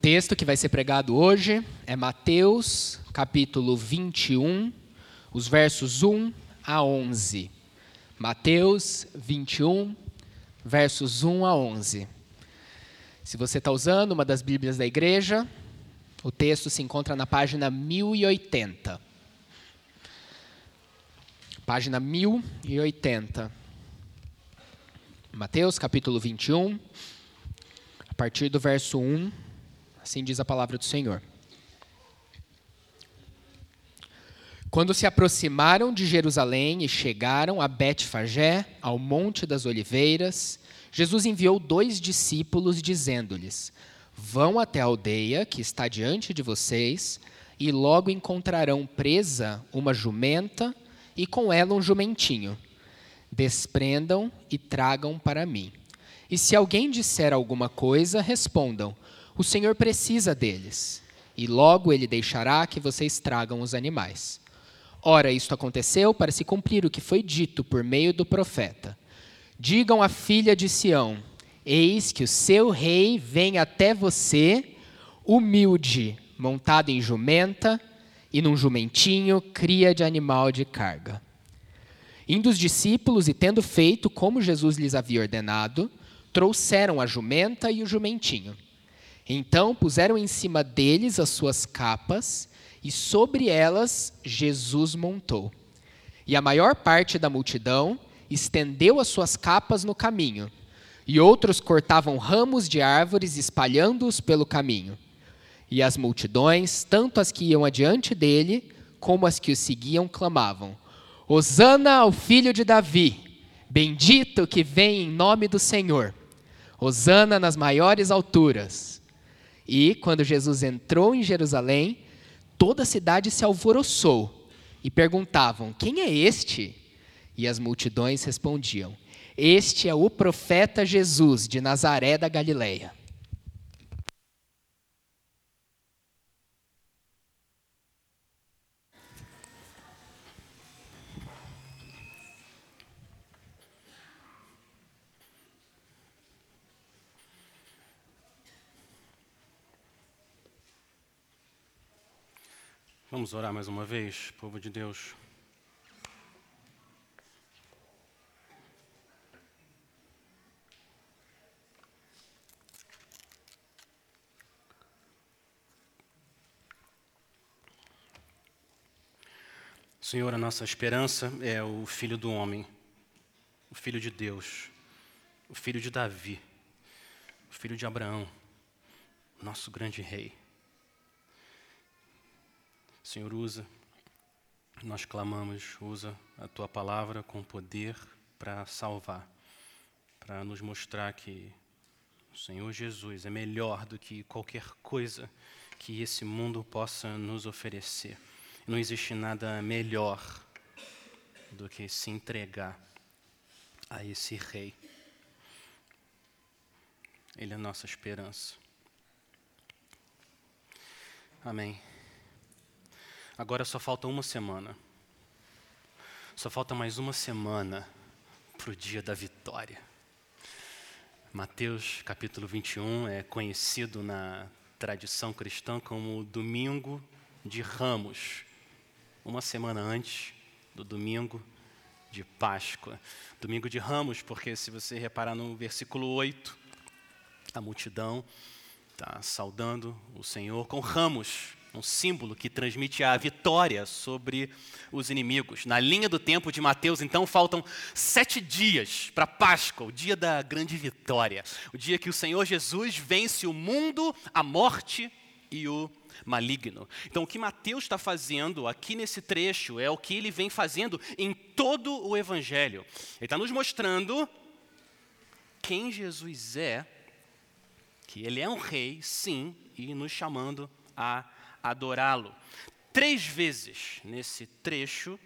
Texto que vai ser pregado hoje é Mateus, capítulo 21, os versos 1 a 11. Mateus 21, versos 1 a 11. Se você está usando uma das Bíblias da igreja, o texto se encontra na página 1080. Página 1080. Mateus capítulo 21, a partir do verso 1 Assim diz a palavra do Senhor. Quando se aproximaram de Jerusalém e chegaram a Betfagé, ao Monte das Oliveiras, Jesus enviou dois discípulos, dizendo-lhes: Vão até a aldeia que está diante de vocês, e logo encontrarão presa uma jumenta e com ela um jumentinho. Desprendam e tragam para mim. E se alguém disser alguma coisa, respondam: o Senhor precisa deles, e logo ele deixará que vocês tragam os animais. Ora, isto aconteceu para se cumprir o que foi dito por meio do profeta. Digam à filha de Sião: Eis que o seu rei vem até você, humilde, montado em jumenta e num jumentinho, cria de animal de carga. Indo os discípulos e tendo feito como Jesus lhes havia ordenado, trouxeram a jumenta e o jumentinho. Então puseram em cima deles as suas capas, e sobre elas Jesus montou. E a maior parte da multidão estendeu as suas capas no caminho, e outros cortavam ramos de árvores, espalhando-os pelo caminho. E as multidões, tanto as que iam adiante dele, como as que o seguiam, clamavam: Hosana ao filho de Davi, bendito que vem em nome do Senhor. Hosana nas maiores alturas. E quando Jesus entrou em Jerusalém, toda a cidade se alvoroçou e perguntavam: Quem é este? E as multidões respondiam: Este é o profeta Jesus de Nazaré da Galileia. Vamos orar mais uma vez, povo de Deus. Senhor, a nossa esperança é o Filho do Homem, o Filho de Deus, o Filho de Davi, o Filho de Abraão, nosso grande Rei. Senhor, usa, nós clamamos, usa a tua palavra com poder para salvar, para nos mostrar que o Senhor Jesus é melhor do que qualquer coisa que esse mundo possa nos oferecer. Não existe nada melhor do que se entregar a esse Rei. Ele é a nossa esperança. Amém. Agora só falta uma semana. Só falta mais uma semana para o dia da vitória. Mateus capítulo 21 é conhecido na tradição cristã como Domingo de Ramos, uma semana antes do domingo de Páscoa. Domingo de Ramos, porque se você reparar no versículo 8, a multidão está saudando o Senhor com ramos um símbolo que transmite a vitória sobre os inimigos. Na linha do tempo de Mateus, então, faltam sete dias para Páscoa, o dia da grande vitória, o dia que o Senhor Jesus vence o mundo, a morte e o maligno. Então, o que Mateus está fazendo aqui nesse trecho é o que ele vem fazendo em todo o Evangelho. Ele está nos mostrando quem Jesus é, que ele é um rei, sim, e nos chamando a adorá-lo. Três vezes nesse trecho,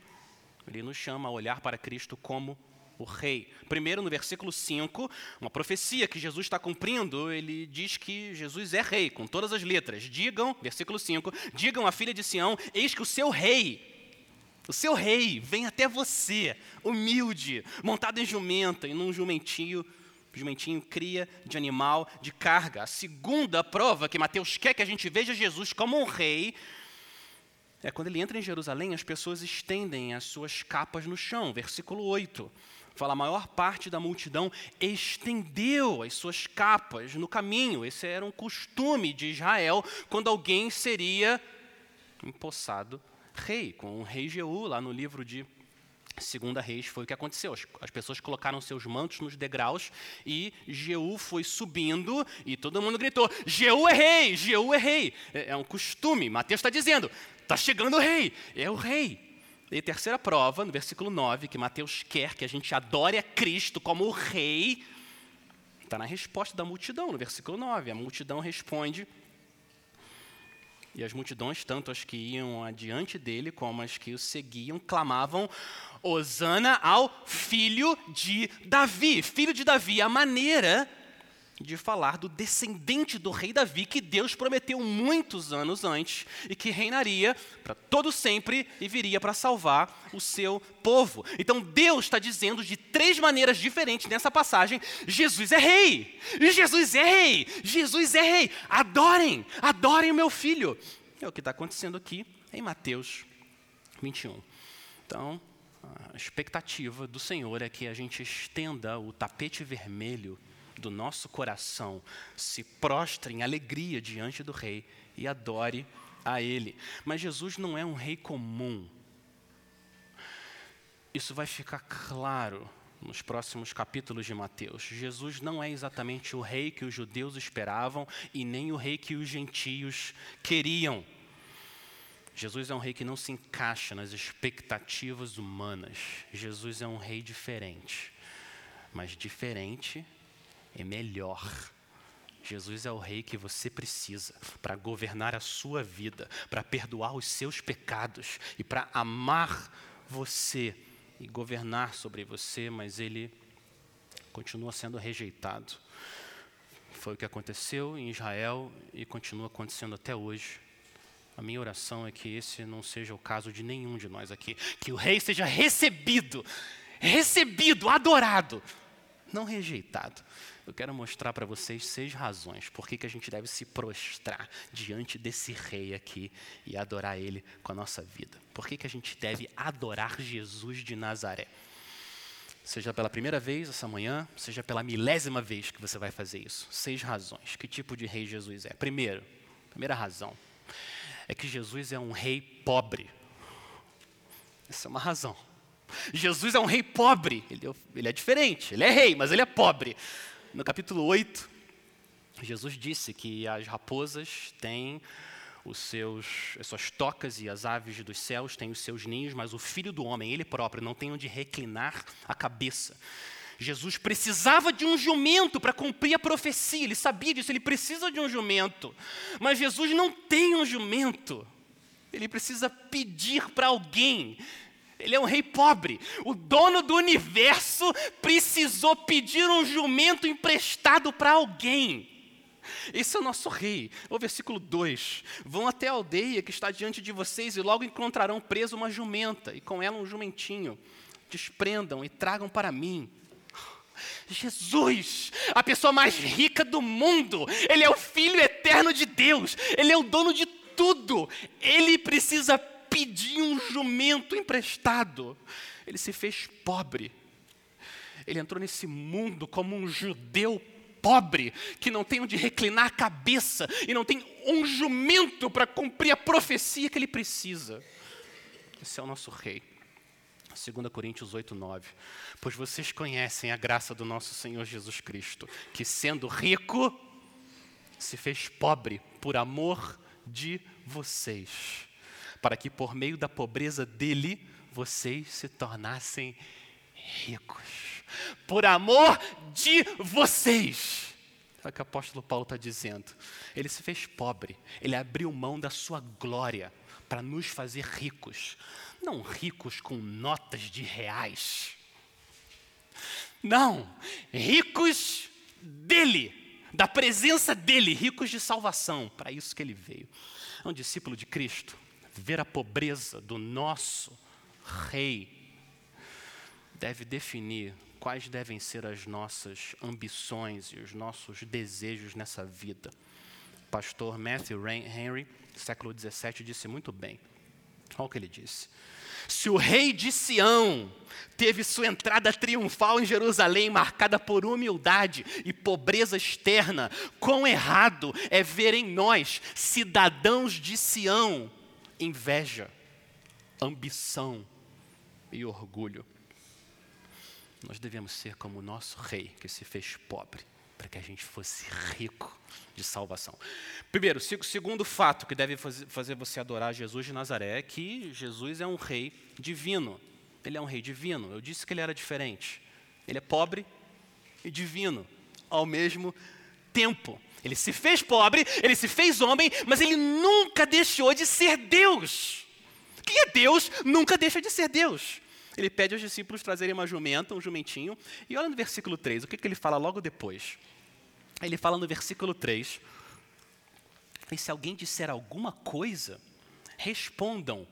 ele nos chama a olhar para Cristo como o rei. Primeiro, no versículo 5, uma profecia que Jesus está cumprindo, ele diz que Jesus é rei, com todas as letras. Digam, versículo 5, digam à filha de Sião: Eis que o seu rei, o seu rei, vem até você, humilde, montado em jumenta e num jumentinho Jumentinho, cria de animal de carga. A segunda prova que Mateus quer que a gente veja Jesus como um rei é quando ele entra em Jerusalém, as pessoas estendem as suas capas no chão. Versículo 8. Fala, a maior parte da multidão estendeu as suas capas no caminho. Esse era um costume de Israel quando alguém seria empossado rei, com o rei Jeú, lá no livro de Segunda Reis foi o que aconteceu. As, pessoas colocaram seus mantos nos degraus e Jeú foi subindo e todo mundo gritou: Jeú é rei, Jeú é rei. É, é um costume. Mateus está dizendo: está chegando o rei, é o rei. E terceira prova, no versículo 9, que Mateus quer que a gente adore a Cristo como o rei, está na resposta da multidão, no versículo 9. A multidão responde e as multidões, tanto as que iam adiante dele como as que o seguiam, clamavam: Hosana ao filho de Davi. Filho de Davi, a maneira de falar do descendente do rei Davi, que Deus prometeu muitos anos antes e que reinaria para todo sempre e viria para salvar o seu povo. Então Deus está dizendo de três maneiras diferentes nessa passagem: Jesus é rei, Jesus é rei, Jesus é rei. Adorem, adorem o meu filho. É o que está acontecendo aqui em Mateus 21. Então, a expectativa do Senhor é que a gente estenda o tapete vermelho do nosso coração se prostre em alegria diante do Rei e adore a Ele. Mas Jesus não é um rei comum. Isso vai ficar claro nos próximos capítulos de Mateus. Jesus não é exatamente o rei que os judeus esperavam e nem o rei que os gentios queriam. Jesus é um rei que não se encaixa nas expectativas humanas. Jesus é um rei diferente. Mas diferente é melhor. Jesus é o rei que você precisa para governar a sua vida, para perdoar os seus pecados e para amar você e governar sobre você, mas ele continua sendo rejeitado. Foi o que aconteceu em Israel e continua acontecendo até hoje. A minha oração é que esse não seja o caso de nenhum de nós aqui. Que o rei seja recebido, recebido, adorado, não rejeitado eu quero mostrar para vocês seis razões por que, a gente deve se prostrar diante desse rei aqui e adorar ele com a nossa vida. Por que a gente deve adorar Jesus de Nazaré? Seja pela primeira vez essa manhã, seja pela milésima vez que você vai fazer isso. Seis razões. Que tipo de rei Jesus é? Primeiro, primeira razão é que Jesus é um rei pobre. Essa é uma razão. Jesus é um rei pobre. Ele, é ele é diferente. Ele é rei, mas ele é pobre. No capítulo 8, Jesus disse que as raposas têm os seus, as suas tocas e as aves dos céus têm os seus ninhos, mas o filho do homem, ele próprio, não tem onde reclinar a cabeça. Jesus precisava de um jumento para cumprir a profecia, ele sabia disso, ele precisa de um jumento. Mas Jesus não tem um jumento, ele precisa pedir para alguém ele é um rei pobre. O dono do universo precisou pedir um jumento emprestado para alguém. Esse é o nosso rei. O versículo 2: Vão até a aldeia que está diante de vocês e logo encontrarão preso uma jumenta e com ela um jumentinho. Desprendam e tragam para mim. Jesus, a pessoa mais rica do mundo, ele é o Filho eterno de Deus, ele é o dono de tudo, ele precisa pedir um jumento emprestado. Ele se fez pobre. Ele entrou nesse mundo como um judeu pobre, que não tem onde reclinar a cabeça e não tem um jumento para cumprir a profecia que ele precisa. Esse é o nosso rei. 2 Coríntios 8, 9. Pois vocês conhecem a graça do nosso Senhor Jesus Cristo, que sendo rico, se fez pobre por amor de vocês para que por meio da pobreza dele vocês se tornassem ricos. Por amor de vocês. É o que o apóstolo Paulo está dizendo. Ele se fez pobre, ele abriu mão da sua glória para nos fazer ricos. Não ricos com notas de reais. Não, ricos dele, da presença dele, ricos de salvação. Para isso que ele veio. É um discípulo de Cristo ver a pobreza do nosso rei deve definir quais devem ser as nossas ambições e os nossos desejos nessa vida. O pastor Matthew Henry, século XVII, disse muito bem. Olha o que ele disse. Se o rei de Sião teve sua entrada triunfal em Jerusalém marcada por humildade e pobreza externa, quão errado é ver em nós, cidadãos de Sião, inveja, ambição e orgulho. Nós devemos ser como o nosso rei que se fez pobre para que a gente fosse rico de salvação. Primeiro, segundo fato que deve fazer você adorar Jesus de Nazaré é que Jesus é um rei divino. Ele é um rei divino. Eu disse que ele era diferente. Ele é pobre e divino ao mesmo tempo. Ele se fez pobre, ele se fez homem, mas ele nunca deixou de ser Deus. Quem é Deus nunca deixa de ser Deus. Ele pede aos discípulos trazerem uma jumenta, um jumentinho, e olha no versículo 3, o que, que ele fala logo depois? Ele fala no versículo 3: E se alguém disser alguma coisa, respondam: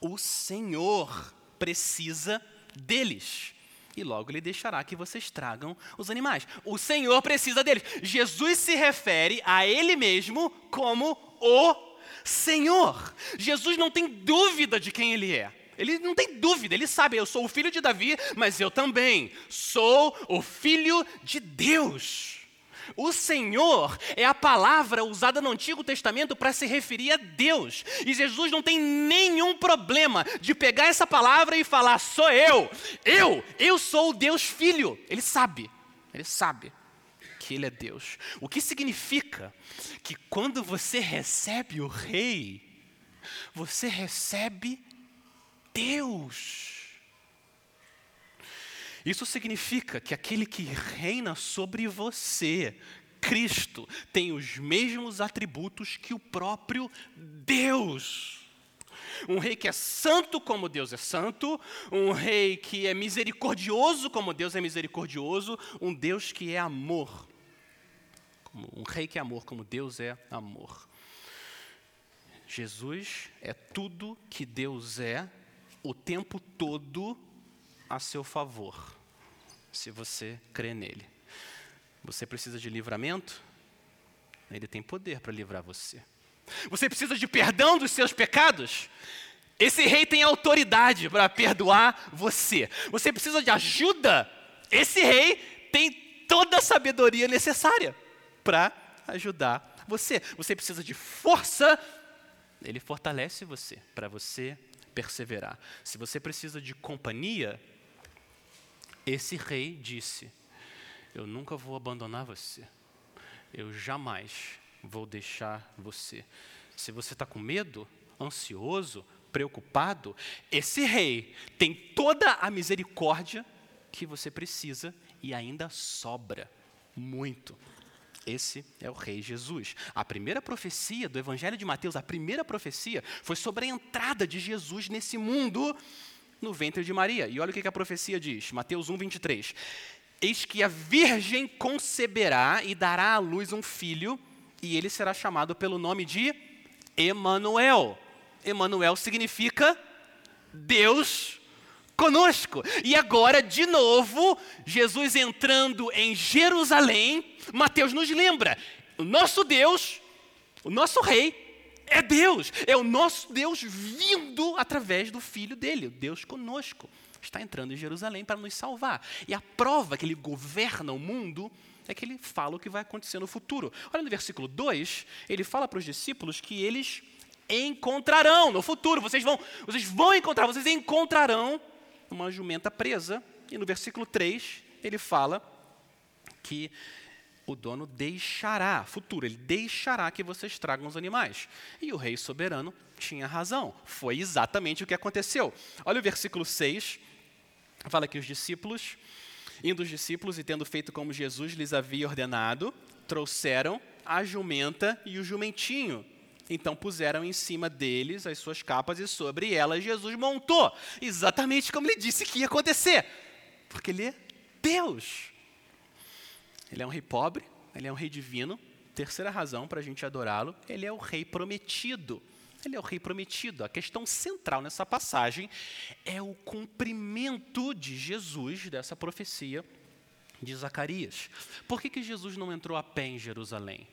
O Senhor precisa deles. E logo ele deixará que vocês tragam os animais. O Senhor precisa deles. Jesus se refere a Ele mesmo como o Senhor. Jesus não tem dúvida de quem Ele é. Ele não tem dúvida, ele sabe, eu sou o filho de Davi, mas eu também sou o filho de Deus. O Senhor é a palavra usada no Antigo Testamento para se referir a Deus. E Jesus não tem nenhum problema de pegar essa palavra e falar: sou eu, eu, eu sou o Deus Filho. Ele sabe, ele sabe que ele é Deus. O que significa que quando você recebe o Rei, você recebe Deus. Isso significa que aquele que reina sobre você, Cristo, tem os mesmos atributos que o próprio Deus. Um rei que é santo como Deus é santo, um rei que é misericordioso como Deus é misericordioso, um Deus que é amor. Um rei que é amor como Deus é amor. Jesus é tudo que Deus é o tempo todo a seu favor se você crê nele. Você precisa de livramento? Ele tem poder para livrar você. Você precisa de perdão dos seus pecados? Esse rei tem autoridade para perdoar você. Você precisa de ajuda? Esse rei tem toda a sabedoria necessária para ajudar você. Você precisa de força? Ele fortalece você para você perseverar. Se você precisa de companhia, esse rei disse: Eu nunca vou abandonar você. Eu jamais vou deixar você. Se você está com medo, ansioso, preocupado, esse rei tem toda a misericórdia que você precisa e ainda sobra muito. Esse é o Rei Jesus. A primeira profecia do Evangelho de Mateus, a primeira profecia, foi sobre a entrada de Jesus nesse mundo no ventre de Maria. E olha o que a profecia diz, Mateus 1, 23. Eis que a virgem conceberá e dará à luz um filho, e ele será chamado pelo nome de Emanuel. Emanuel significa Deus conosco. E agora, de novo, Jesus entrando em Jerusalém, Mateus nos lembra: o nosso Deus, o nosso rei, é Deus, é o nosso Deus vindo através do Filho dele, Deus conosco. Está entrando em Jerusalém para nos salvar. E a prova que ele governa o mundo é que ele fala o que vai acontecer no futuro. Olha no versículo 2, ele fala para os discípulos que eles encontrarão no futuro, vocês vão, vocês vão encontrar, vocês encontrarão uma jumenta presa. E no versículo 3, ele fala que o dono deixará, futuro, ele deixará que vocês tragam os animais. E o rei soberano tinha razão, foi exatamente o que aconteceu. Olha o versículo 6, fala que os discípulos, indo os discípulos e tendo feito como Jesus lhes havia ordenado, trouxeram a jumenta e o jumentinho. Então puseram em cima deles as suas capas e sobre elas Jesus montou, exatamente como ele disse que ia acontecer, porque ele é Deus. Ele é um rei pobre, ele é um rei divino. Terceira razão para a gente adorá-lo, ele é o rei prometido. Ele é o rei prometido. A questão central nessa passagem é o cumprimento de Jesus dessa profecia de Zacarias. Por que, que Jesus não entrou a pé em Jerusalém?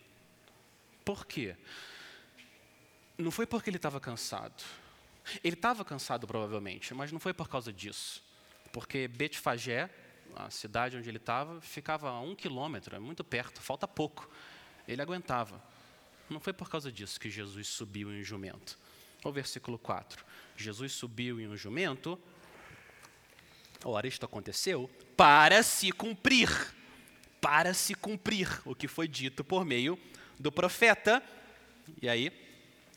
Por quê? Não foi porque ele estava cansado. Ele estava cansado, provavelmente, mas não foi por causa disso. Porque Betfagé, a cidade onde ele estava, ficava a um quilômetro, é muito perto, falta pouco. Ele aguentava. Não foi por causa disso que Jesus subiu em um jumento. O versículo 4. Jesus subiu em um jumento. Ora, isto aconteceu para se cumprir. Para se cumprir o que foi dito por meio do profeta. E aí,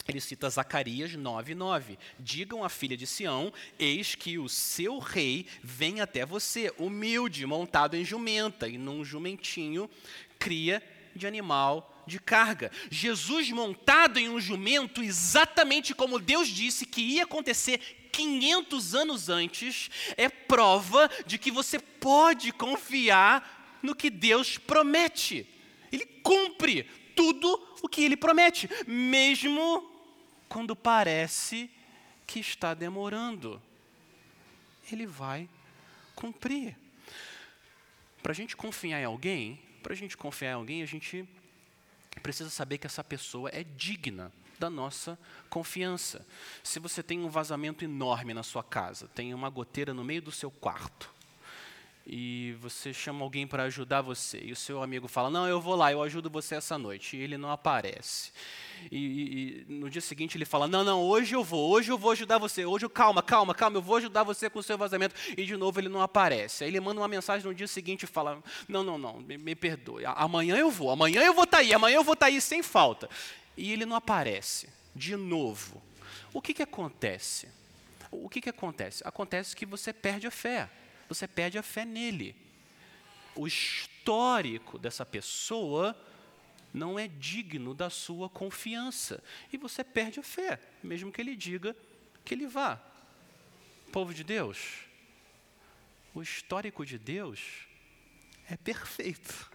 ele cita Zacarias 9:9. Digam à filha de Sião: Eis que o seu rei vem até você, humilde, montado em jumenta, e num jumentinho, cria de animal de carga. Jesus montado em um jumento, exatamente como Deus disse que ia acontecer 500 anos antes, é prova de que você pode confiar no que Deus promete. Ele cumpre tudo o que ele promete, mesmo quando parece que está demorando. Ele vai cumprir. Para a gente confiar em alguém, para a gente confiar em alguém, a gente precisa saber que essa pessoa é digna da nossa confiança. Se você tem um vazamento enorme na sua casa, tem uma goteira no meio do seu quarto, e você chama alguém para ajudar você, e o seu amigo fala: Não, eu vou lá, eu ajudo você essa noite, e ele não aparece. E, e, no dia seguinte ele fala: Não, não, hoje eu vou, hoje eu vou ajudar você, hoje eu, calma, calma, calma, eu vou ajudar você com o seu vazamento. E de novo ele não aparece. Aí ele manda uma mensagem no dia seguinte e fala: Não, não, não, me, me perdoe, amanhã eu vou, amanhã eu vou estar tá aí, amanhã eu vou estar tá aí sem falta. E ele não aparece, de novo. O que, que acontece? O que, que acontece? Acontece que você perde a fé você perde a fé nele. O histórico dessa pessoa não é digno da sua confiança. E você perde a fé, mesmo que ele diga que ele vá. Povo de Deus, o histórico de Deus é perfeito.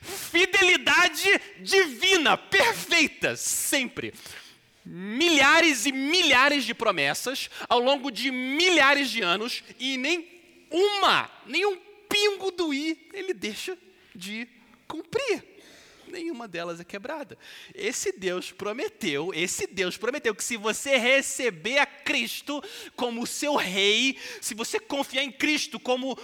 Fidelidade divina, perfeita, sempre. Milhares e milhares de promessas ao longo de milhares de anos e nem uma, nenhum pingo do i ele deixa de cumprir. Nenhuma delas é quebrada. Esse Deus prometeu, esse Deus prometeu que se você receber a Cristo como seu rei, se você confiar em Cristo como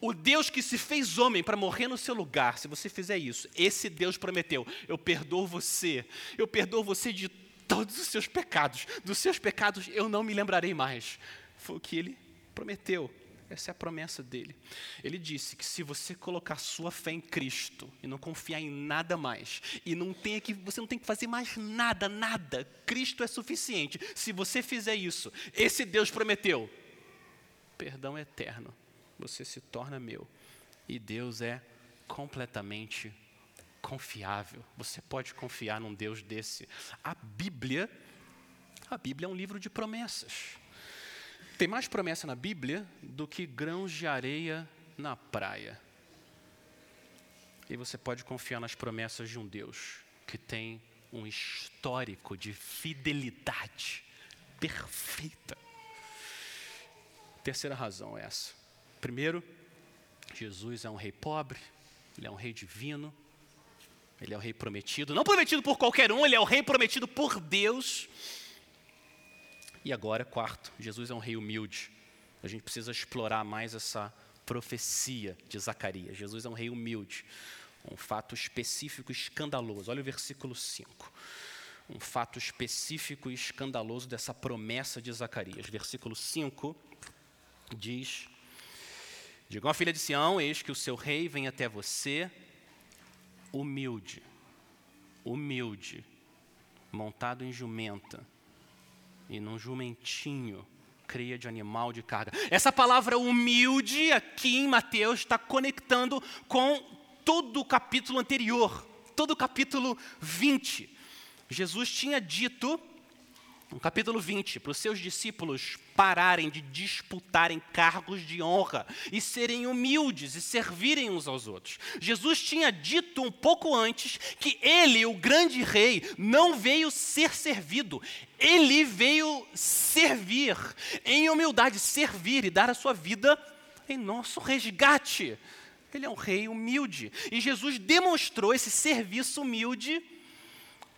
o Deus que se fez homem para morrer no seu lugar, se você fizer isso, esse Deus prometeu: eu perdoo você, eu perdoo você de todos os seus pecados, dos seus pecados eu não me lembrarei mais. Foi o que ele prometeu. Essa é a promessa dele. Ele disse que se você colocar sua fé em Cristo e não confiar em nada mais, e não tem que, você não tem que fazer mais nada, nada, Cristo é suficiente. Se você fizer isso, esse Deus prometeu perdão eterno. Você se torna meu. E Deus é completamente confiável. Você pode confiar num Deus desse. A Bíblia, a Bíblia é um livro de promessas. Tem mais promessa na Bíblia do que grãos de areia na praia. E você pode confiar nas promessas de um Deus que tem um histórico de fidelidade perfeita. Terceira razão é essa. Primeiro, Jesus é um rei pobre, ele é um rei divino, ele é o rei prometido, não prometido por qualquer um, ele é o rei prometido por Deus. E agora, quarto, Jesus é um rei humilde. A gente precisa explorar mais essa profecia de Zacarias. Jesus é um rei humilde. Um fato específico escandaloso. Olha o versículo 5. Um fato específico e escandaloso dessa promessa de Zacarias. Versículo 5 diz: Digam à filha de Sião: Eis que o seu rei vem até você, humilde, humilde, montado em jumenta e num jumentinho cria de animal de carga. Essa palavra humilde aqui em Mateus está conectando com todo o capítulo anterior, todo o capítulo 20. Jesus tinha dito no capítulo 20, para os seus discípulos pararem de disputarem cargos de honra e serem humildes e servirem uns aos outros. Jesus tinha dito um pouco antes que ele, o grande rei, não veio ser servido, ele veio servir, em humildade, servir e dar a sua vida em nosso resgate. Ele é um rei humilde e Jesus demonstrou esse serviço humilde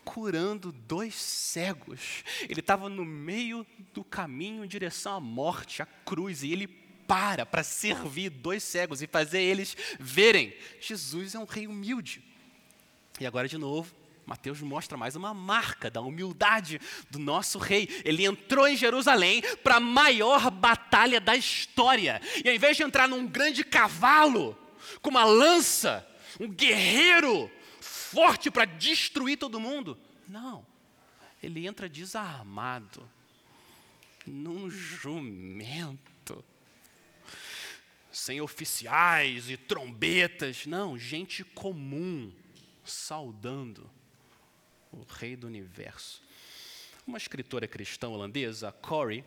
curando dois cegos. Ele estava no meio do caminho em direção à morte, à cruz, e ele para para servir dois cegos e fazer eles verem. Jesus é um rei humilde. E agora, de novo, Mateus mostra mais uma marca da humildade do nosso rei. Ele entrou em Jerusalém para a maior batalha da história. E ao invés de entrar num grande cavalo, com uma lança, um guerreiro, forte para destruir todo mundo. Não. Ele entra desarmado num jumento. Sem oficiais e trombetas. Não, gente comum saudando o rei do universo. Uma escritora cristã holandesa, Corrie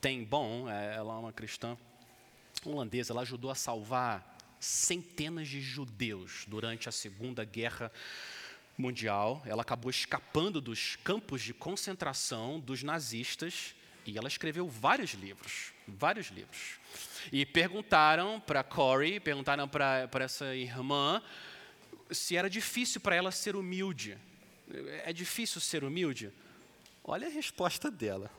Ten Bon, é, ela é uma cristã holandesa, ela ajudou a salvar centenas de judeus durante a Segunda Guerra Mundial. Ela acabou escapando dos campos de concentração dos nazistas e ela escreveu vários livros, vários livros. E perguntaram para Corey, perguntaram para essa irmã se era difícil para ela ser humilde. É difícil ser humilde? Olha a resposta dela.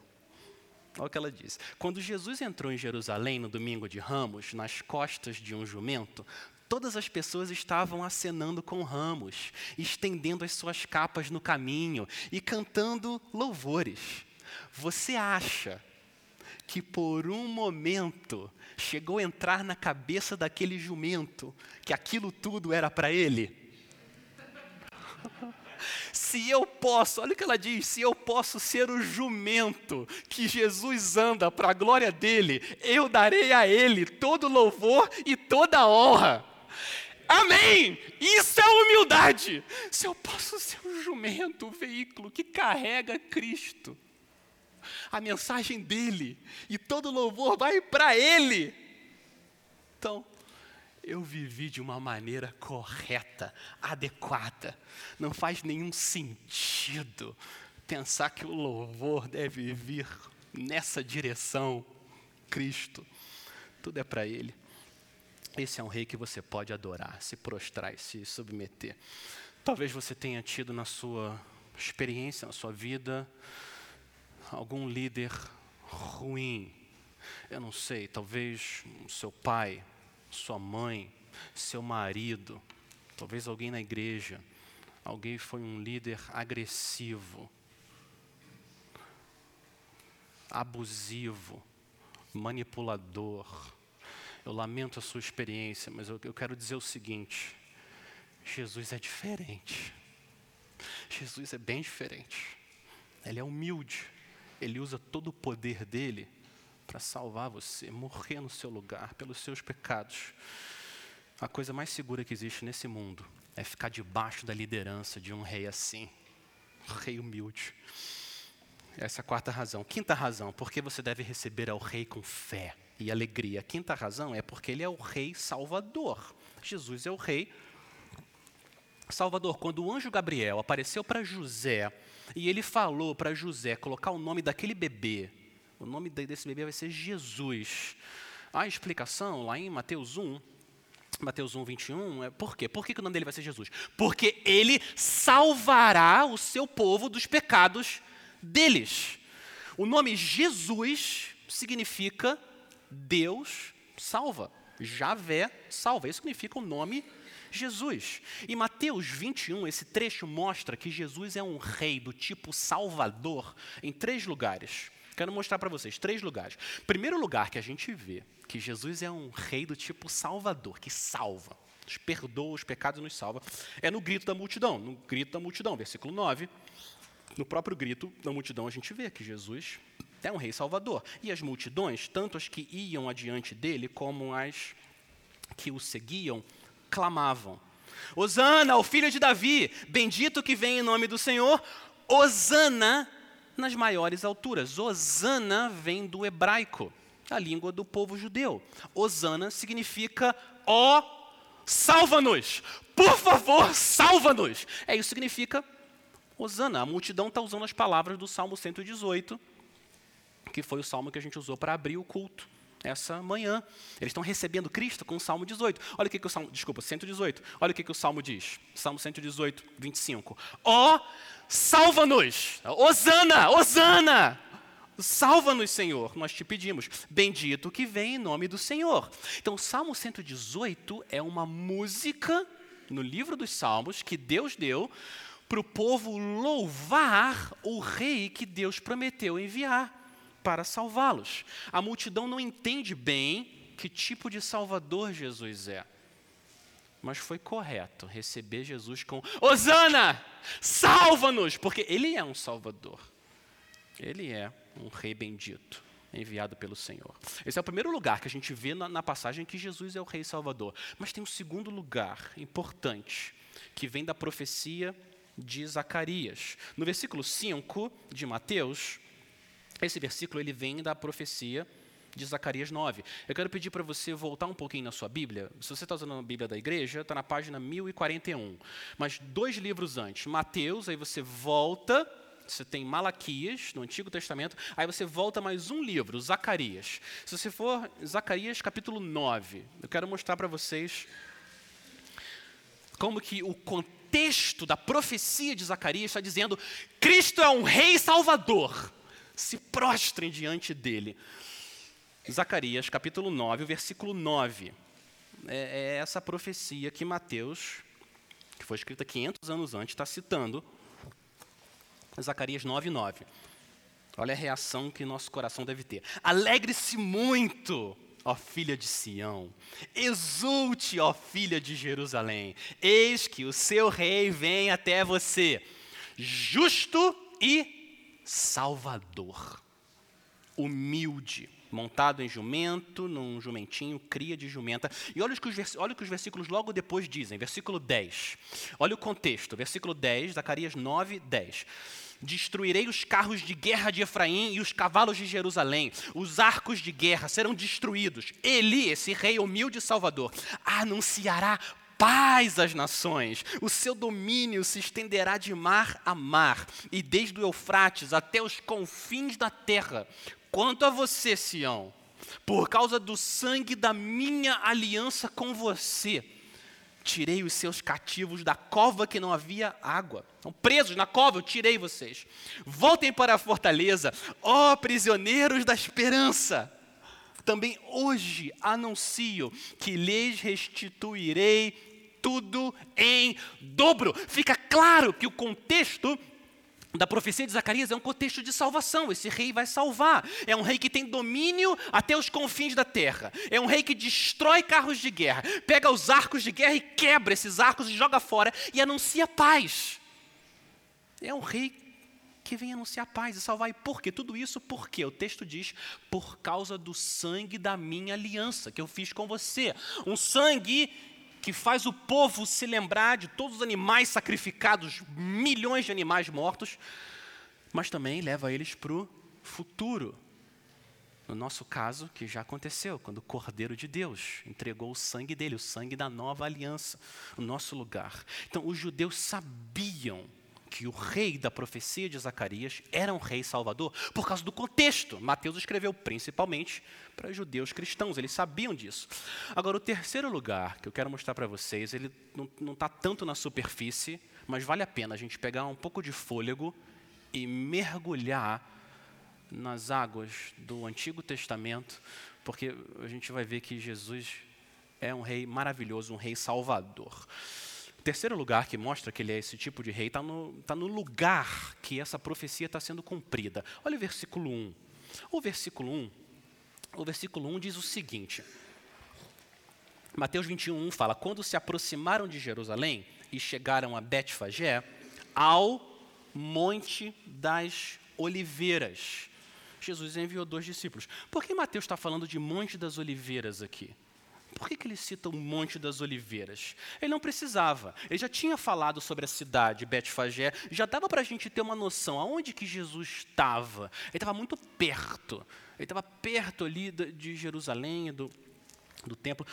Olha o que ela diz. Quando Jesus entrou em Jerusalém no domingo de Ramos, nas costas de um jumento, todas as pessoas estavam acenando com ramos, estendendo as suas capas no caminho e cantando louvores. Você acha que por um momento chegou a entrar na cabeça daquele jumento que aquilo tudo era para ele? Se eu posso, olha o que ela diz, se eu posso ser o jumento que Jesus anda para a glória dele, eu darei a ele todo louvor e toda honra. Amém! Isso é humildade. Se eu posso ser o jumento, o veículo que carrega Cristo, a mensagem dele e todo louvor vai para ele. Então, eu vivi de uma maneira correta, adequada. Não faz nenhum sentido pensar que o louvor deve vir nessa direção. Cristo, tudo é para Ele. Esse é um rei que você pode adorar, se prostrar e se submeter. Talvez você tenha tido na sua experiência, na sua vida, algum líder ruim. Eu não sei, talvez o seu pai, sua mãe, seu marido, talvez alguém na igreja, alguém foi um líder agressivo, abusivo, manipulador. Eu lamento a sua experiência, mas eu, eu quero dizer o seguinte: Jesus é diferente. Jesus é bem diferente. Ele é humilde. Ele usa todo o poder dele para salvar você, morrer no seu lugar pelos seus pecados. A coisa mais segura que existe nesse mundo é ficar debaixo da liderança de um rei assim, um rei humilde. Essa é a quarta razão. Quinta razão, porque você deve receber ao rei com fé e alegria. quinta razão é porque ele é o rei salvador. Jesus é o rei salvador. Quando o anjo Gabriel apareceu para José e ele falou para José colocar o nome daquele bebê o nome desse bebê vai ser Jesus. A explicação lá em Mateus 1, Mateus 1, 21, é por quê? Por que, que o nome dele vai ser Jesus? Porque ele salvará o seu povo dos pecados deles. O nome Jesus significa Deus salva. Javé salva. Isso significa o nome Jesus. E Mateus 21, esse trecho mostra que Jesus é um rei do tipo salvador em três lugares. Quero mostrar para vocês três lugares. Primeiro lugar que a gente vê que Jesus é um rei do tipo salvador, que salva, nos perdoa os pecados e nos salva, é no grito da multidão. No grito da multidão, versículo 9. No próprio grito da multidão a gente vê que Jesus é um rei salvador. E as multidões, tanto as que iam adiante dele, como as que o seguiam, clamavam: Hosana, o filho de Davi, bendito que vem em nome do Senhor, Hosana nas maiores alturas. Osana vem do hebraico, a língua do povo judeu. Osana significa ó, salva-nos. Por favor, salva-nos. É isso que significa Osana. A multidão está usando as palavras do Salmo 118, que foi o salmo que a gente usou para abrir o culto essa manhã. Eles estão recebendo Cristo com o Salmo 18. Olha o que, que o Salmo, desculpa, 118. Olha o que, que o Salmo diz. Salmo 118, 25. Ó, oh, salva-nos! Osana, Osana! Salva-nos, Senhor, nós te pedimos. Bendito que vem em nome do Senhor. Então, o Salmo 118 é uma música no livro dos Salmos que Deus deu para o povo louvar o rei que Deus prometeu enviar para salvá-los. A multidão não entende bem que tipo de Salvador Jesus é. Mas foi correto receber Jesus com Osana, salva-nos, porque ele é um Salvador. Ele é um rei bendito, enviado pelo Senhor. Esse é o primeiro lugar que a gente vê na, na passagem que Jesus é o rei salvador. Mas tem um segundo lugar importante, que vem da profecia de Zacarias. No versículo 5 de Mateus, esse versículo ele vem da profecia de Zacarias 9. Eu quero pedir para você voltar um pouquinho na sua Bíblia. Se você está usando a Bíblia da igreja, está na página 1041. Mas dois livros antes, Mateus, aí você volta, você tem Malaquias, no Antigo Testamento, aí você volta mais um livro, Zacarias. Se você for Zacarias capítulo 9, eu quero mostrar para vocês como que o contexto da profecia de Zacarias está dizendo Cristo é um rei salvador se prostrem diante dele. Zacarias, capítulo 9, versículo 9. É, é essa profecia que Mateus, que foi escrita 500 anos antes, está citando. Zacarias 9, 9. Olha a reação que nosso coração deve ter. Alegre-se muito, ó filha de Sião. Exulte, ó filha de Jerusalém. Eis que o seu rei vem até você, justo e Salvador, humilde, montado em jumento, num jumentinho, cria de jumenta. E olha o que os, olha o que os versículos logo depois dizem, versículo 10. Olha o contexto, versículo 10, Zacarias 9, 10. Destruirei os carros de guerra de Efraim e os cavalos de Jerusalém. Os arcos de guerra serão destruídos. Ele, esse rei humilde e salvador, anunciará paz às nações. O seu domínio se estenderá de mar a mar e desde o Eufrates até os confins da terra. Quanto a você, Sião, por causa do sangue da minha aliança com você, tirei os seus cativos da cova que não havia água. Estão presos na cova, eu tirei vocês. Voltem para a fortaleza, ó prisioneiros da esperança. Também hoje anuncio que lhes restituirei tudo em dobro. Fica claro que o contexto da profecia de Zacarias é um contexto de salvação. Esse rei vai salvar. É um rei que tem domínio até os confins da terra. É um rei que destrói carros de guerra, pega os arcos de guerra e quebra esses arcos e joga fora e anuncia paz. É um rei que vem anunciar paz e salvar. E por quê? Tudo isso porque o texto diz: por causa do sangue da minha aliança que eu fiz com você. Um sangue que faz o povo se lembrar de todos os animais sacrificados, milhões de animais mortos, mas também leva eles para o futuro. No nosso caso, que já aconteceu, quando o Cordeiro de Deus entregou o sangue dele, o sangue da nova aliança, o nosso lugar. Então, os judeus sabiam que o rei da profecia de Zacarias era um rei salvador por causa do contexto. Mateus escreveu principalmente para judeus cristãos, eles sabiam disso. Agora, o terceiro lugar que eu quero mostrar para vocês, ele não está tanto na superfície, mas vale a pena a gente pegar um pouco de fôlego e mergulhar nas águas do Antigo Testamento, porque a gente vai ver que Jesus é um rei maravilhoso, um rei salvador terceiro lugar que mostra que ele é esse tipo de rei está no, tá no lugar que essa profecia está sendo cumprida. Olha o versículo 1. O versículo 1, o versículo 1 diz o seguinte. Mateus 21, 1 fala: Quando se aproximaram de Jerusalém e chegaram a Betfagé, ao Monte das Oliveiras, Jesus enviou dois discípulos. Por que Mateus está falando de Monte das Oliveiras aqui? Por que, que ele cita o Monte das Oliveiras? Ele não precisava. Ele já tinha falado sobre a cidade, Betfagé. Já dava para a gente ter uma noção aonde que Jesus estava. Ele estava muito perto. Ele estava perto ali de Jerusalém, do, do templo.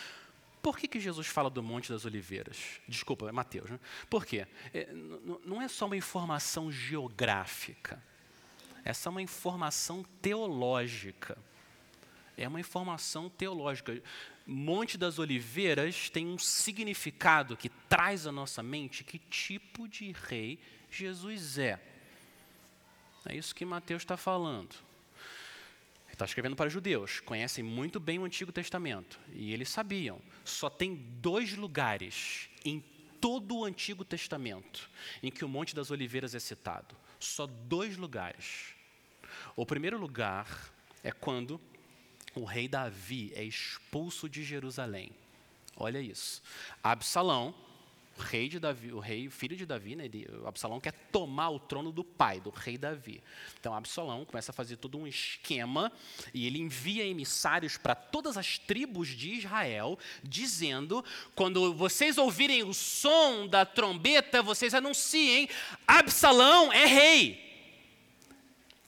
Por que, que Jesus fala do Monte das Oliveiras? Desculpa, é Mateus. Né? Por quê? É, não é só uma informação geográfica. Essa é uma informação teológica. É uma informação teológica. Monte das Oliveiras tem um significado que traz à nossa mente que tipo de rei Jesus é. É isso que Mateus está falando. Ele está escrevendo para judeus, conhecem muito bem o Antigo Testamento. E eles sabiam, só tem dois lugares em todo o Antigo Testamento em que o Monte das Oliveiras é citado. Só dois lugares. O primeiro lugar é quando o rei Davi é expulso de Jerusalém. Olha isso. Absalão, o rei de Davi, o rei, o filho de Davi, né, Absalão quer tomar o trono do pai, do rei Davi. Então Absalão começa a fazer todo um esquema e ele envia emissários para todas as tribos de Israel, dizendo: quando vocês ouvirem o som da trombeta, vocês anunciem: Absalão é rei.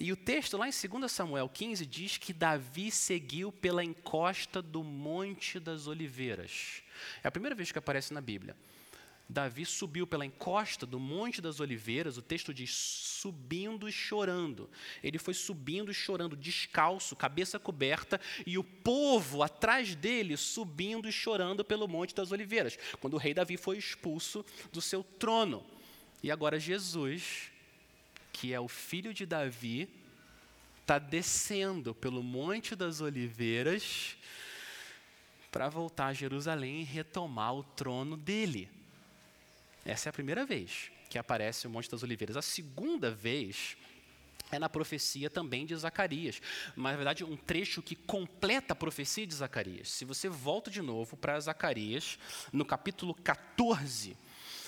E o texto lá em 2 Samuel 15 diz que Davi seguiu pela encosta do Monte das Oliveiras. É a primeira vez que aparece na Bíblia. Davi subiu pela encosta do Monte das Oliveiras, o texto diz subindo e chorando. Ele foi subindo e chorando, descalço, cabeça coberta, e o povo atrás dele subindo e chorando pelo Monte das Oliveiras, quando o rei Davi foi expulso do seu trono. E agora Jesus que é o filho de Davi, está descendo pelo Monte das Oliveiras para voltar a Jerusalém e retomar o trono dele. Essa é a primeira vez que aparece o Monte das Oliveiras. A segunda vez é na profecia também de Zacarias. Mas, na verdade, um trecho que completa a profecia de Zacarias. Se você volta de novo para Zacarias, no capítulo 14,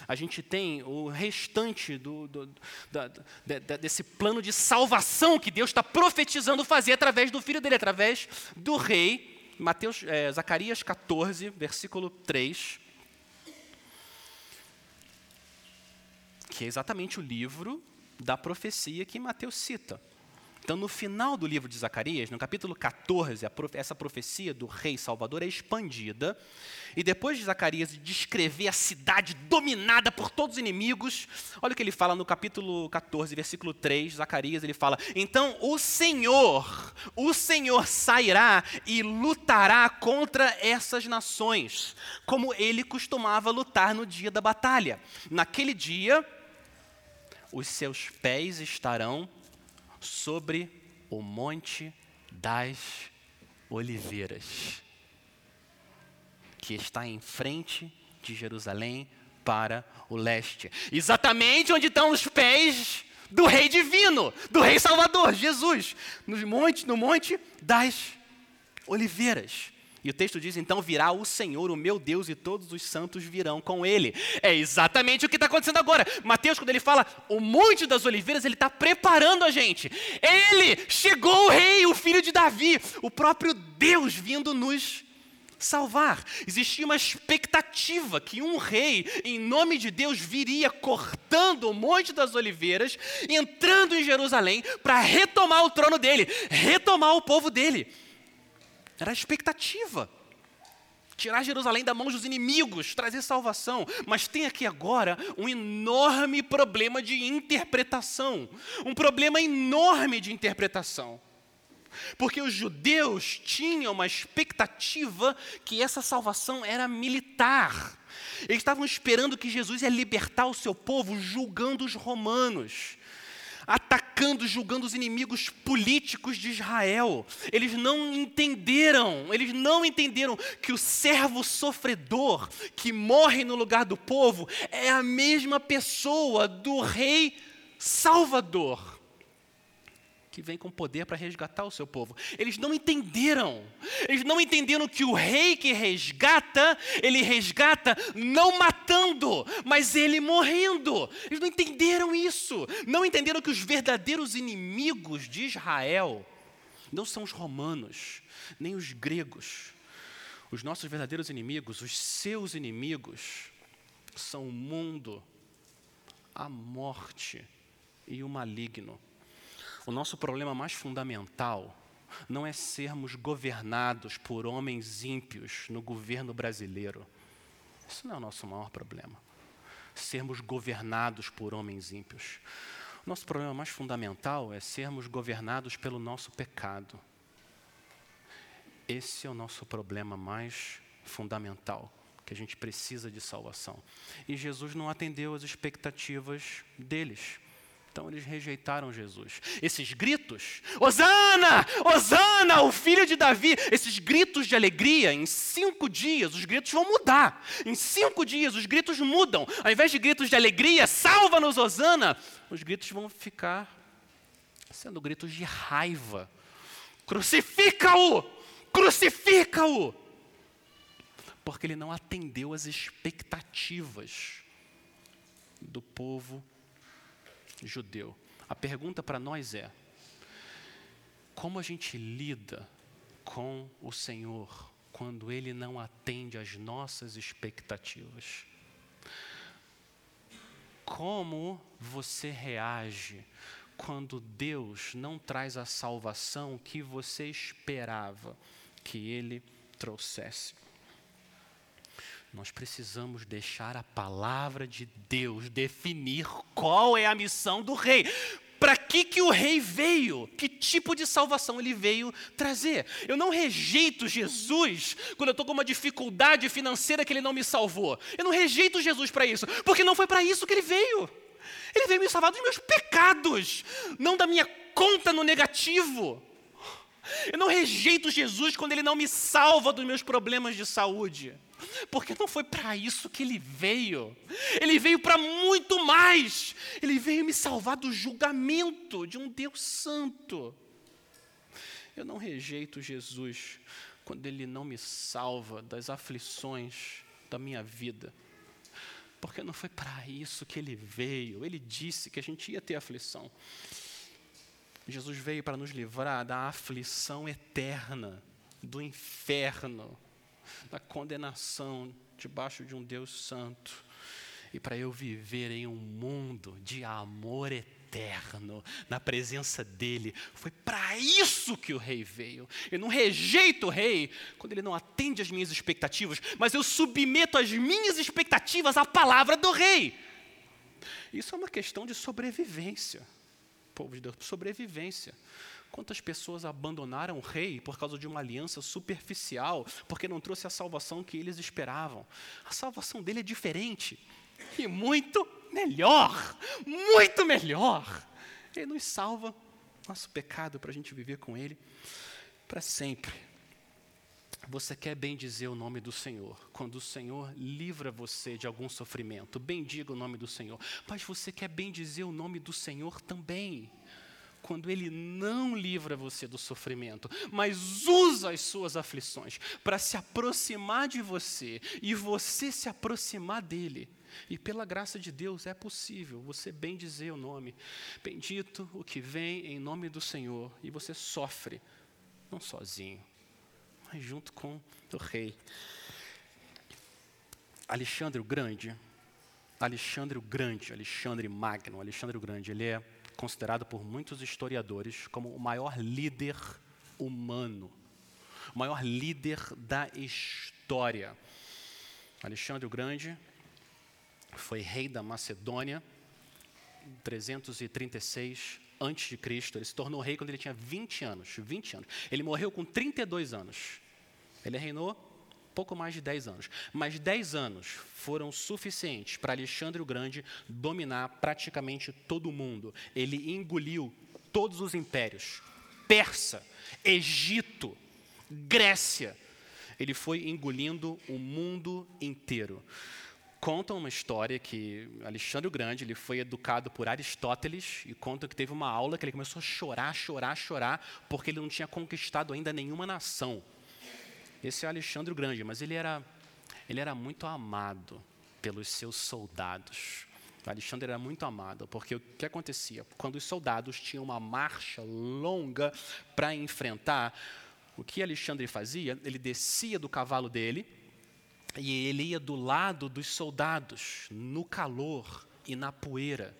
a gente tem o restante do, do, da, da, desse plano de salvação que Deus está profetizando fazer através do filho dele, através do rei. Mateus, é, Zacarias 14, versículo 3. Que é exatamente o livro da profecia que Mateus cita. Então, no final do livro de Zacarias, no capítulo 14, essa profecia do rei Salvador é expandida. E depois de Zacarias descrever a cidade dominada por todos os inimigos, olha o que ele fala no capítulo 14, versículo 3, Zacarias, ele fala: Então o Senhor, o Senhor sairá e lutará contra essas nações, como ele costumava lutar no dia da batalha. Naquele dia, os seus pés estarão sobre o Monte das Oliveiras, que está em frente de Jerusalém para o leste. Exatamente onde estão os pés do Rei Divino, do Rei Salvador, Jesus, no monte, no Monte das Oliveiras. E o texto diz: então virá o Senhor, o meu Deus, e todos os santos virão com ele. É exatamente o que está acontecendo agora. Mateus, quando ele fala o Monte das Oliveiras, ele está preparando a gente. Ele chegou o rei, o filho de Davi, o próprio Deus vindo nos salvar. Existia uma expectativa que um rei, em nome de Deus, viria cortando o Monte das Oliveiras, entrando em Jerusalém para retomar o trono dele, retomar o povo dele. Era a expectativa. Tirar Jerusalém da mão dos inimigos, trazer salvação. Mas tem aqui agora um enorme problema de interpretação. Um problema enorme de interpretação. Porque os judeus tinham uma expectativa que essa salvação era militar. Eles estavam esperando que Jesus ia libertar o seu povo julgando os romanos atacando, julgando os inimigos políticos de Israel. Eles não entenderam, eles não entenderam que o servo sofredor que morre no lugar do povo é a mesma pessoa do rei Salvador que vem com poder para resgatar o seu povo. Eles não entenderam. Eles não entenderam que o rei que resgata, ele resgata não matando, mas ele morrendo. Eles não entenderam isso. Não entenderam que os verdadeiros inimigos de Israel não são os romanos, nem os gregos. Os nossos verdadeiros inimigos, os seus inimigos, são o mundo, a morte e o maligno. O nosso problema mais fundamental não é sermos governados por homens ímpios no governo brasileiro. Isso não é o nosso maior problema. Sermos governados por homens ímpios. Nosso problema mais fundamental é sermos governados pelo nosso pecado. Esse é o nosso problema mais fundamental, que a gente precisa de salvação. E Jesus não atendeu às expectativas deles. Então eles rejeitaram Jesus. Esses gritos, Osana, Osana, o filho de Davi, esses gritos de alegria, em cinco dias os gritos vão mudar. Em cinco dias os gritos mudam. Ao invés de gritos de alegria, salva-nos, Osana, os gritos vão ficar sendo gritos de raiva. Crucifica-o! Crucifica-o! Porque ele não atendeu às expectativas do povo judeu. A pergunta para nós é: como a gente lida com o Senhor quando Ele não atende às nossas expectativas? Como você reage quando Deus não traz a salvação que você esperava que Ele trouxesse? Nós precisamos deixar a palavra de Deus definir qual é a missão do rei. Para que, que o rei veio? Que tipo de salvação ele veio trazer? Eu não rejeito Jesus quando eu estou com uma dificuldade financeira que ele não me salvou. Eu não rejeito Jesus para isso, porque não foi para isso que ele veio. Ele veio me salvar dos meus pecados, não da minha conta no negativo. Eu não rejeito Jesus quando ele não me salva dos meus problemas de saúde. Porque não foi para isso que ele veio. Ele veio para muito mais. Ele veio me salvar do julgamento de um Deus santo. Eu não rejeito Jesus quando ele não me salva das aflições da minha vida. Porque não foi para isso que ele veio. Ele disse que a gente ia ter aflição. Jesus veio para nos livrar da aflição eterna, do inferno da condenação debaixo de um Deus santo e para eu viver em um mundo de amor eterno, na presença dEle. Foi para isso que o rei veio. Eu não rejeito o rei quando ele não atende às minhas expectativas, mas eu submeto as minhas expectativas à palavra do rei. Isso é uma questão de sobrevivência, povo de Deus, sobrevivência. Quantas pessoas abandonaram o rei por causa de uma aliança superficial, porque não trouxe a salvação que eles esperavam? A salvação dele é diferente e muito melhor, muito melhor. Ele nos salva nosso pecado para a gente viver com ele para sempre. Você quer bem dizer o nome do Senhor, quando o Senhor livra você de algum sofrimento, bendiga o nome do Senhor, mas você quer bem dizer o nome do Senhor também quando Ele não livra você do sofrimento, mas usa as suas aflições para se aproximar de você e você se aproximar dele. E pela graça de Deus é possível você bem dizer o nome. Bendito o que vem em nome do Senhor. E você sofre, não sozinho, junto com o rei. Alexandre o Grande, Alexandre o Grande, Alexandre Magno, Alexandre o Grande, ele é considerado por muitos historiadores como o maior líder humano, o maior líder da história. Alexandre o Grande foi rei da Macedônia, 336 antes de Cristo. Ele se tornou rei quando ele tinha 20 anos, 20 anos. Ele morreu com 32 anos. Ele reinou pouco mais de 10 anos. Mas 10 anos foram suficientes para Alexandre o Grande dominar praticamente todo o mundo. Ele engoliu todos os impérios: Persa, Egito, Grécia. Ele foi engolindo o mundo inteiro. Conta uma história que Alexandre o Grande ele foi educado por Aristóteles e conta que teve uma aula que ele começou a chorar, chorar, chorar, porque ele não tinha conquistado ainda nenhuma nação. Esse é Alexandre o Grande, mas ele era, ele era muito amado pelos seus soldados. Alexandre era muito amado, porque o que acontecia? Quando os soldados tinham uma marcha longa para enfrentar, O que Alexandre fazia? Ele descia do cavalo dele e ele ia do lado dos soldados, no calor e na poeira.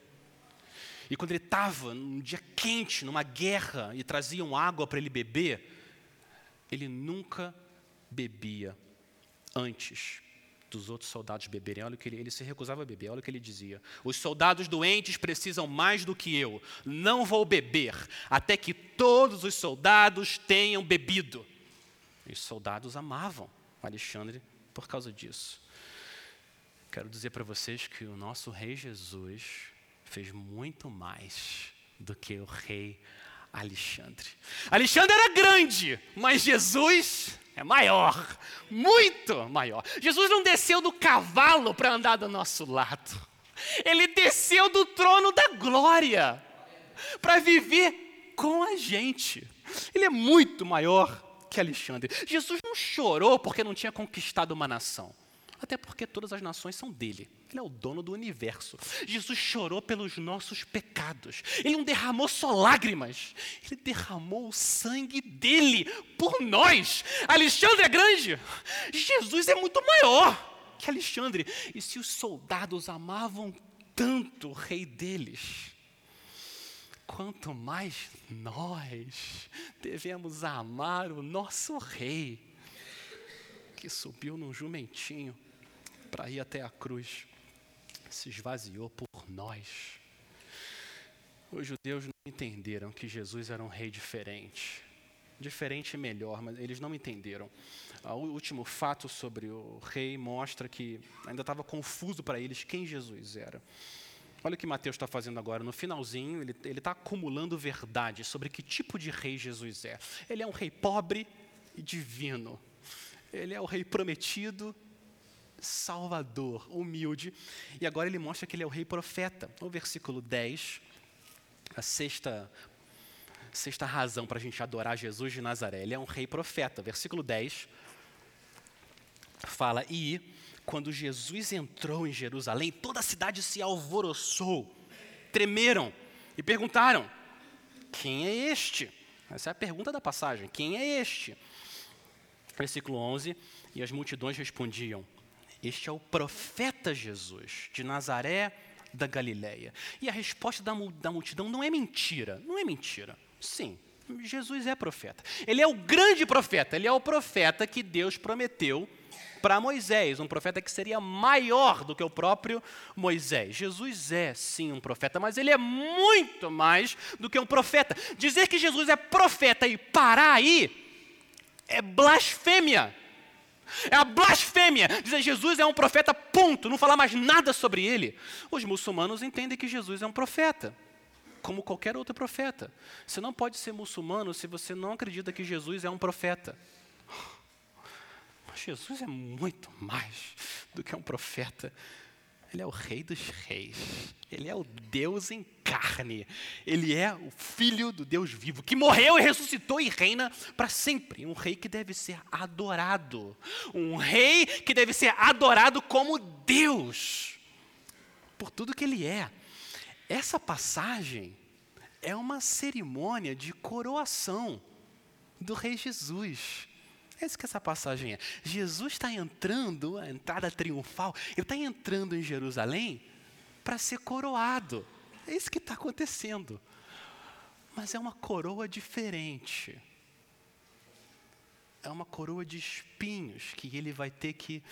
E quando ele estava num dia quente, numa guerra, e traziam água para ele beber, ele nunca bebia antes dos outros soldados beberem. Olha o que ele, ele se recusava a beber. Olha o que ele dizia: Os soldados doentes precisam mais do que eu. Não vou beber até que todos os soldados tenham bebido. E os soldados amavam Alexandre por causa disso. Quero dizer para vocês que o nosso Rei Jesus fez muito mais do que o Rei Alexandre. Alexandre era grande, mas Jesus é maior, muito maior. Jesus não desceu do cavalo para andar do nosso lado. Ele desceu do trono da glória para viver com a gente. Ele é muito maior que Alexandre. Jesus não chorou porque não tinha conquistado uma nação. Até porque todas as nações são dele. Ele é o dono do universo. Jesus chorou pelos nossos pecados. Ele não derramou só lágrimas. Ele derramou o sangue dele por nós. Alexandre é grande. Jesus é muito maior que Alexandre. E se os soldados amavam tanto o rei deles, quanto mais nós devemos amar o nosso rei, que subiu num jumentinho para ir até a cruz, se esvaziou por nós. Os judeus não entenderam que Jesus era um rei diferente. Diferente e melhor, mas eles não entenderam. O último fato sobre o rei mostra que ainda estava confuso para eles quem Jesus era. Olha o que Mateus está fazendo agora. No finalzinho, ele está acumulando verdade sobre que tipo de rei Jesus é. Ele é um rei pobre e divino. Ele é o rei prometido salvador, humilde. E agora ele mostra que ele é o rei profeta. No versículo 10, a sexta, sexta razão para a gente adorar Jesus de Nazaré. Ele é um rei profeta. Versículo 10 fala: E quando Jesus entrou em Jerusalém, toda a cidade se alvoroçou, tremeram e perguntaram: Quem é este? Essa é a pergunta da passagem: Quem é este? Versículo 11: E as multidões respondiam: este é o profeta Jesus, de Nazaré da Galileia. E a resposta da, da multidão não é mentira. Não é mentira. Sim, Jesus é profeta. Ele é o grande profeta. Ele é o profeta que Deus prometeu para Moisés, um profeta que seria maior do que o próprio Moisés. Jesus é sim um profeta, mas ele é muito mais do que um profeta. Dizer que Jesus é profeta e parar aí é blasfêmia. É a blasfêmia dizer Jesus é um profeta, ponto, não falar mais nada sobre ele. Os muçulmanos entendem que Jesus é um profeta, como qualquer outro profeta. Você não pode ser muçulmano se você não acredita que Jesus é um profeta. Mas Jesus é muito mais do que um profeta. Ele é o Rei dos Reis. Ele é o Deus em carne. Ele é o Filho do Deus vivo, que morreu e ressuscitou e reina para sempre. Um rei que deve ser adorado. Um rei que deve ser adorado como Deus, por tudo que ele é. Essa passagem é uma cerimônia de coroação do Rei Jesus. É isso que essa passagem é. Jesus está entrando, a entrada triunfal, ele está entrando em Jerusalém para ser coroado. É isso que está acontecendo. Mas é uma coroa diferente. É uma coroa de espinhos que ele vai ter que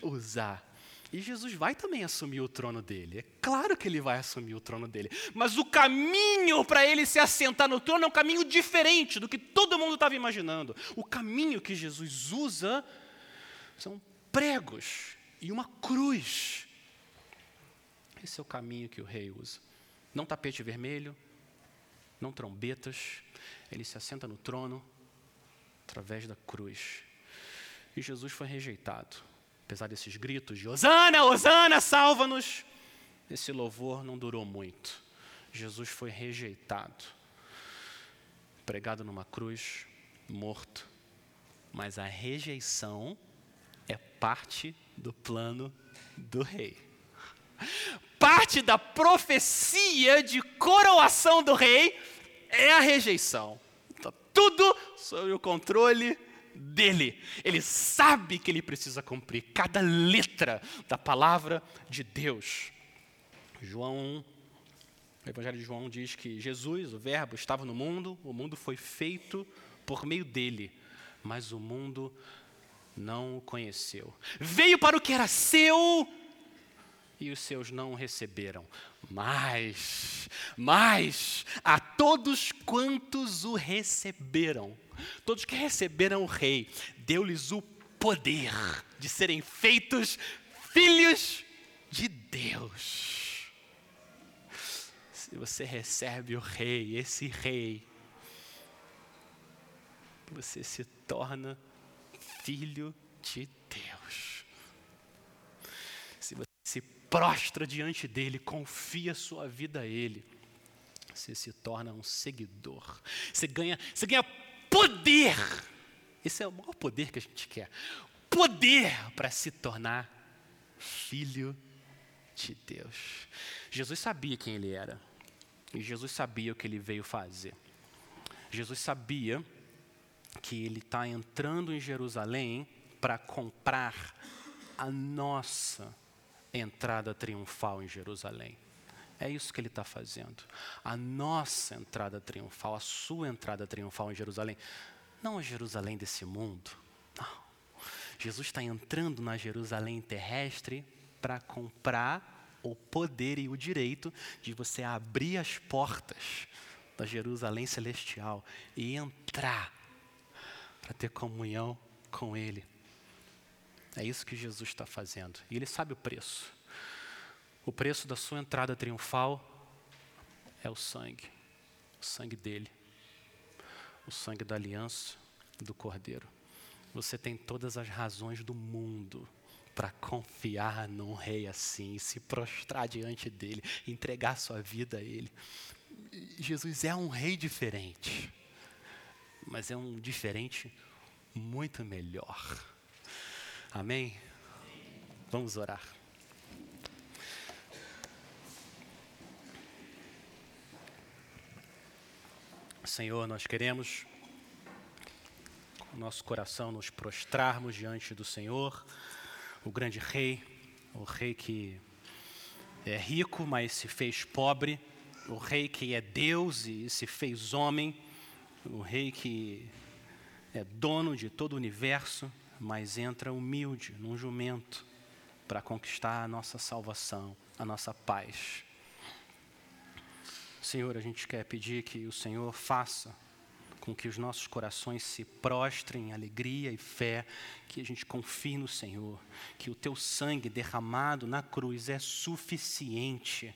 usar. E Jesus vai também assumir o trono dele. É claro que ele vai assumir o trono dele. Mas o caminho para ele se assentar no trono é um caminho diferente do que todo mundo estava imaginando. O caminho que Jesus usa são pregos e uma cruz. Esse é o caminho que o rei usa. Não tapete vermelho, não trombetas. Ele se assenta no trono através da cruz. E Jesus foi rejeitado apesar desses gritos de Hosana, Hosana, salva-nos, esse louvor não durou muito. Jesus foi rejeitado, pregado numa cruz, morto. Mas a rejeição é parte do plano do rei. Parte da profecia de coroação do rei é a rejeição. Tá tudo sob o controle dele. Ele sabe que ele precisa cumprir cada letra da palavra de Deus. João, o Evangelho de João diz que Jesus, o Verbo, estava no mundo, o mundo foi feito por meio dele, mas o mundo não o conheceu. Veio para o que era seu e os seus não o receberam. Mas, mas, a todos quantos o receberam, todos que receberam o Rei, deu-lhes o poder de serem feitos filhos de Deus. Se você recebe o Rei, esse Rei, você se torna filho de Deus. Se você se prostra diante dele, confia sua vida a ele, você se torna um seguidor. Você ganha, você ganha poder. Esse é o maior poder que a gente quer. Poder para se tornar filho de Deus. Jesus sabia quem ele era. E Jesus sabia o que ele veio fazer. Jesus sabia que ele está entrando em Jerusalém para comprar a nossa entrada triunfal em Jerusalém. É isso que ele está fazendo. A nossa entrada triunfal, a sua entrada triunfal em Jerusalém. Não a Jerusalém desse mundo. Não. Jesus está entrando na Jerusalém terrestre para comprar o poder e o direito de você abrir as portas da Jerusalém celestial e entrar para ter comunhão com Ele. É isso que Jesus está fazendo. E Ele sabe o preço. O preço da sua entrada triunfal é o sangue, o sangue dele, o sangue da aliança do Cordeiro. Você tem todas as razões do mundo para confiar num rei assim, se prostrar diante dele, entregar sua vida a ele. Jesus é um rei diferente mas é um diferente muito melhor. Amém? Vamos orar. Senhor, nós queremos, com nosso coração, nos prostrarmos diante do Senhor, o grande Rei, o Rei que é rico, mas se fez pobre, o Rei que é Deus e se fez homem o rei que é dono de todo o universo, mas entra humilde num jumento para conquistar a nossa salvação, a nossa paz. Senhor, a gente quer pedir que o Senhor faça com que os nossos corações se prostrem em alegria e fé, que a gente confie no Senhor, que o teu sangue derramado na cruz é suficiente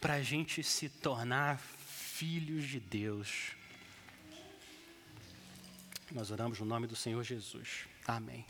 para a gente se tornar filhos de Deus nós oramos no nome do Senhor Jesus. Amém.